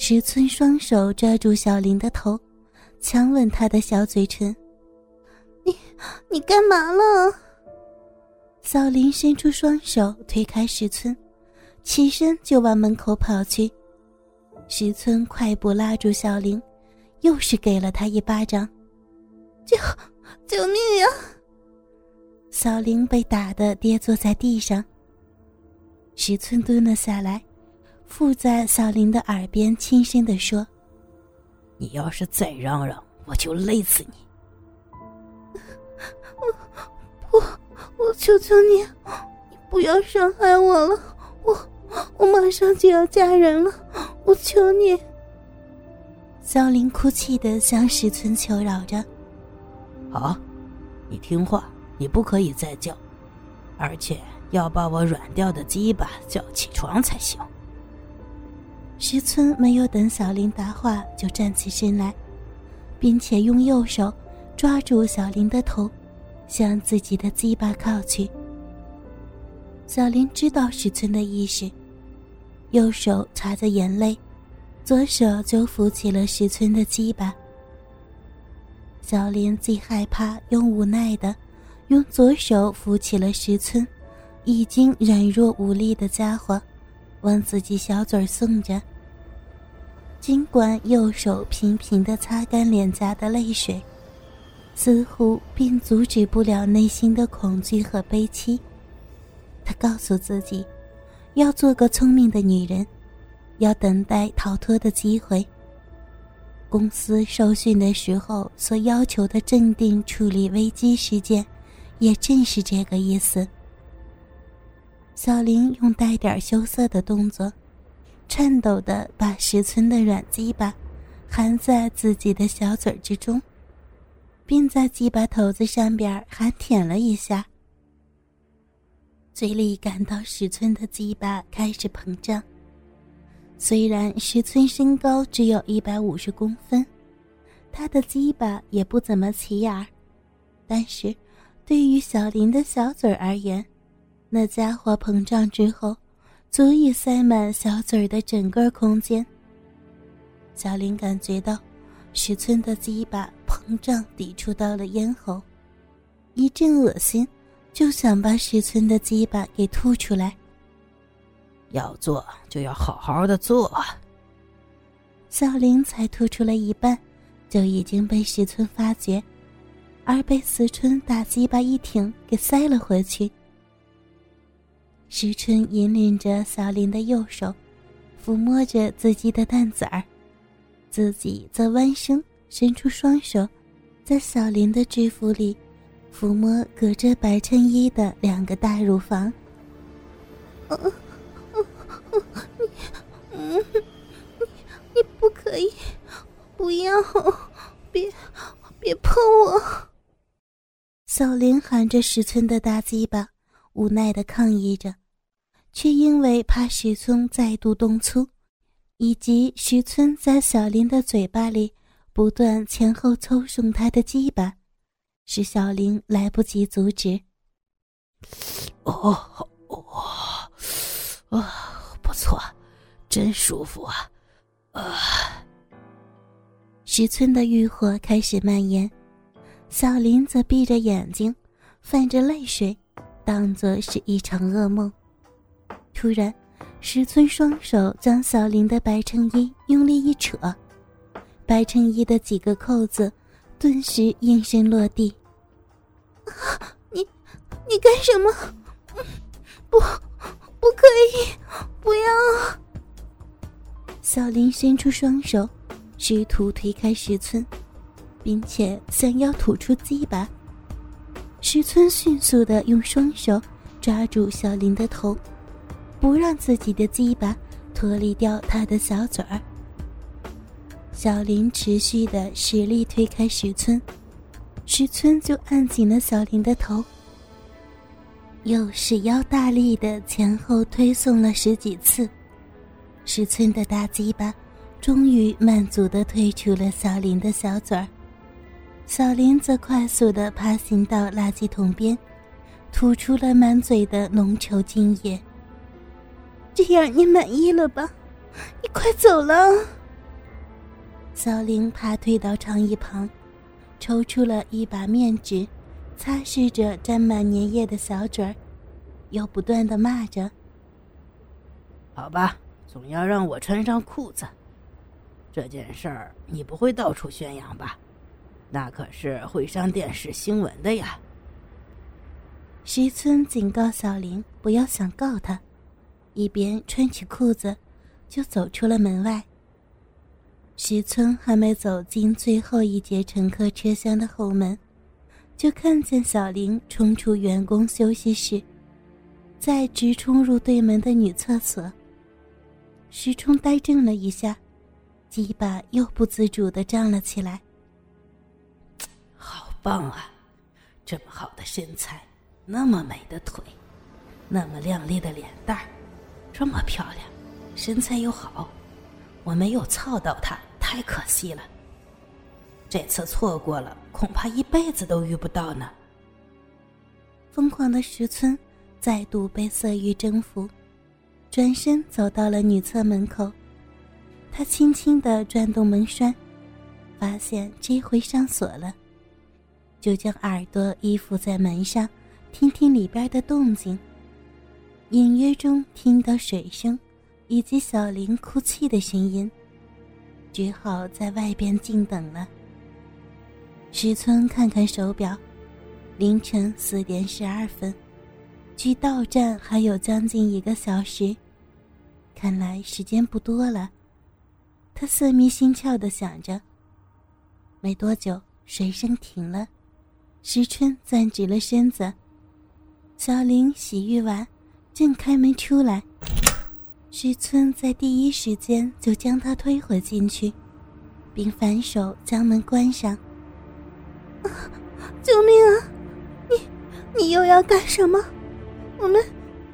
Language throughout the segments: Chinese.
石村双手抓住小林的头，强吻她的小嘴唇。你你干嘛了？小林伸出双手推开石村，起身就往门口跑去。石村快步拉住小林，又是给了他一巴掌。救救命呀！小林被打得跌坐在地上。石村蹲了下来，附在小林的耳边轻声的说：“你要是再嚷嚷，我就勒死你。”我我我求求你，你不要伤害我了，我我马上就要嫁人了，我求你。小林哭泣的向石村求饶着：“好，你听话，你不可以再叫，而且要把我软掉的鸡巴叫起床才行。”石村没有等小林答话，就站起身来，并且用右手抓住小林的头。向自己的鸡巴靠去。小林知道石村的意识，右手擦着眼泪，左手就扶起了石村的鸡巴。小林既害怕又无奈的，用左手扶起了石村已经软弱无力的家伙，往自己小嘴送着。尽管右手频频的擦干脸颊的泪水。似乎并阻止不了内心的恐惧和悲戚。他告诉自己，要做个聪明的女人，要等待逃脱的机会。公司受训的时候所要求的镇定处理危机事件，也正是这个意思。小林用带点羞涩的动作，颤抖的把石村的软鸡巴含在自己的小嘴之中。并在鸡巴头子上边还舔了一下，嘴里感到石村的鸡巴开始膨胀。虽然石村身高只有一百五十公分，他的鸡巴也不怎么起眼儿，但是，对于小林的小嘴而言，那家伙膨胀之后，足以塞满小嘴的整个空间。小林感觉到。石村的鸡巴膨胀抵触到了咽喉，一阵恶心，就想把石村的鸡巴给吐出来。要做就要好好的做。小林才吐出了一半，就已经被石村发觉，而被石村大鸡巴一挺给塞了回去。石村引领着小林的右手，抚摸着自己的蛋子儿。自己则弯身，伸出双手，在小林的制服里抚摸隔着白衬衣的两个大乳房。你，你，你不可以，不要，别，别碰我！小林含着石村的大鸡巴，无奈的抗议着，却因为怕石村再度动粗。以及石村在小林的嘴巴里不断前后抽送他的鸡巴，使小林来不及阻止。哦哦，哦，不错，真舒服啊！啊！石村的欲火开始蔓延，小林则闭着眼睛，泛着泪水，当作是一场噩梦。突然。石村双手将小林的白衬衣用力一扯，白衬衣的几个扣子顿时应声落地。你，你干什么？不，不可以！不要！小林伸出双手，试图推开石村，并且想要吐出鸡巴。石村迅速的用双手抓住小林的头。不让自己的鸡巴脱离掉他的小嘴儿。小林持续的使力推开石村，石村就按紧了小林的头，又是腰大力的前后推送了十几次，石村的大鸡巴终于满足的退出了小林的小嘴儿。小林则快速的爬行到垃圾桶边，吐出了满嘴的浓稠精液。这样你满意了吧？你快走了。小玲爬退到长椅旁，抽出了一把面纸，擦拭着沾满粘液的小嘴儿，又不断的骂着：“好吧，总要让我穿上裤子。这件事儿你不会到处宣扬吧？那可是会上电视新闻的呀。”石村警告小玲不要想告他，一边穿起裤子，就走出了门外。石村还没走进最后一节乘客车厢的后门，就看见小玲冲出员工休息室，再直冲入对门的女厕所。石冲呆怔了一下，鸡巴又不自主的胀了起来。好棒啊，这么好的身材，那么美的腿，那么靓丽的脸蛋儿这么漂亮，身材又好，我没有操到她。太可惜了，这次错过了，恐怕一辈子都遇不到呢。疯狂的石村再度被色欲征服，转身走到了女厕门口，他轻轻的转动门栓，发现这回上锁了，就将耳朵依附在门上，听听里边的动静。隐约中听到水声，以及小林哭泣的声音。只好在外边静等了。石村看看手表，凌晨四点十二分，距到站还有将近一个小时，看来时间不多了。他色迷心窍的想着。没多久，水声停了，石春站直了身子。小林洗浴完，正开门出来。石村在第一时间就将他推回进去，并反手将门关上。救命啊！你你又要干什么？我们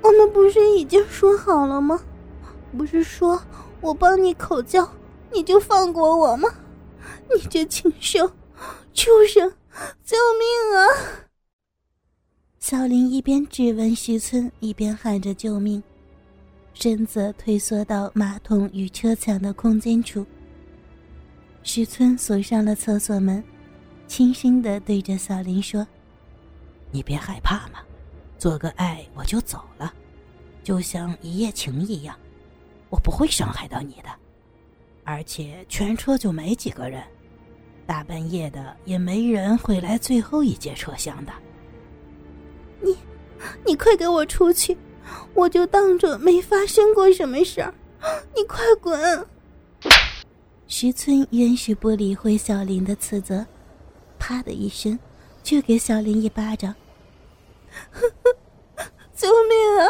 我们不是已经说好了吗？不是说我帮你口交你就放过我吗？你这禽兽，畜生！救命！小林一边质问石村，一边喊着救命。身子退缩到马桶与车墙的空间处。石村锁上了厕所门，轻声的对着小林说：“你别害怕嘛，做个爱我就走了，就像一夜情一样，我不会伤害到你的。而且全车就没几个人，大半夜的也没人会来最后一节车厢的。你，快给我出去！”我就当着没发生过什么事儿，你快滚！石村允许不理会小林的斥责，啪的一声，就给小林一巴掌。救命啊！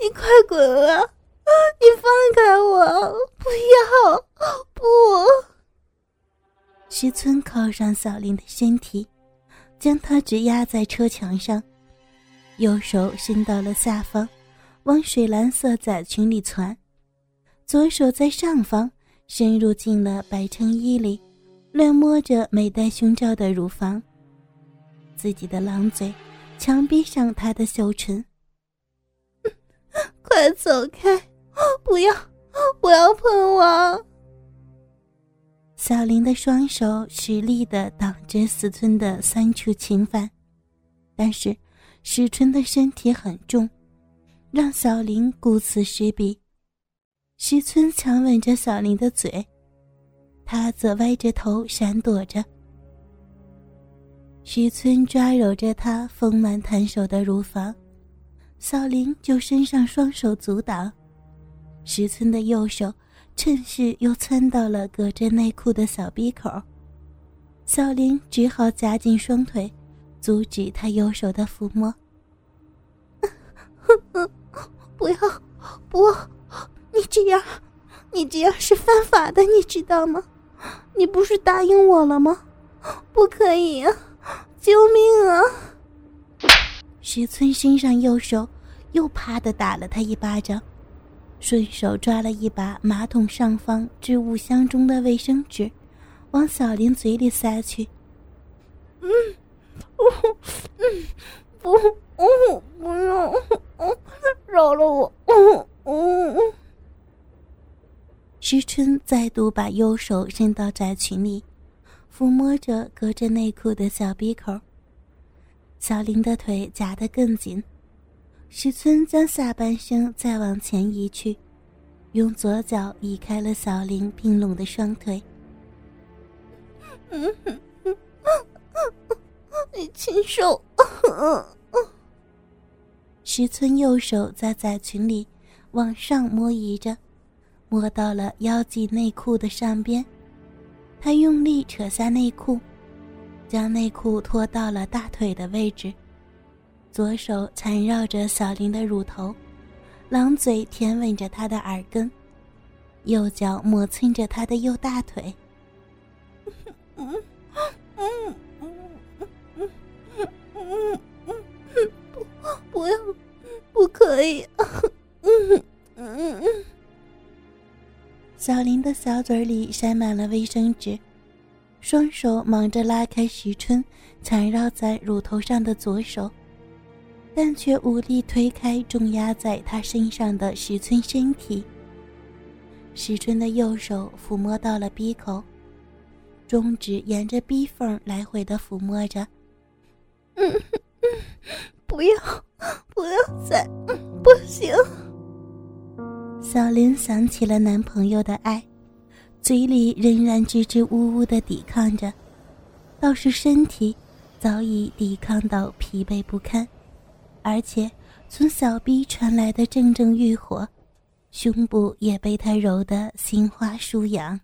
你快滚啊！你放开我！不要！不！石村靠上小林的身体，将他直压在车墙上，右手伸到了下方。往水蓝色仔裙里窜，左手在上方深入进了白衬衣里，乱摸着没戴胸罩的乳房。自己的狼嘴强逼上他的小唇，快走开！不要，不要碰我！小林的双手使力的挡着四村的三处侵犯，但是石春的身体很重。让小林顾此失彼，石村强吻着小林的嘴，他则歪着头闪躲着。石村抓揉着他丰满弹手的乳房，小林就伸上双手阻挡。石村的右手趁势又窜到了隔着内裤的小鼻口，小林只好夹紧双腿，阻止他右手的抚摸。不要，不，你这样，你这样是犯法的，你知道吗？你不是答应我了吗？不可以啊！救命啊！石村身上右手，又啪的打了他一巴掌，顺手抓了一把马桶上方置物箱中的卫生纸，往小林嘴里塞去。嗯，嗯，嗯，不，嗯，不要。饶了我！嗯嗯。石春再度把右手伸到窄裙里，抚摸着隔着内裤的小鼻口。小林的腿夹得更紧，石春将下半身再往前移去，用左脚移开了小林并拢的双腿。你禽兽！石村右手在窄裙里往上摸移着，摸到了腰际内裤的上边，他用力扯下内裤，将内裤拖到了大腿的位置，左手缠绕着小林的乳头，狼嘴舔吻着她的耳根，右脚磨蹭着她的右大腿。嗯嗯嗯，不，不要。不可以！嗯嗯嗯。小林的小嘴里塞满了卫生纸，双手忙着拉开石春缠绕在乳头上的左手，但却无力推开重压在他身上的石春身体。石春的右手抚摸到了鼻口，中指沿着鼻缝来回的抚摸着。嗯嗯，不要。不要再，不行。小林想起了男朋友的爱，嘴里仍然支支吾吾的抵抗着，倒是身体早已抵抗到疲惫不堪，而且从小臂传来的阵阵欲火，胸部也被他揉得心花舒扬。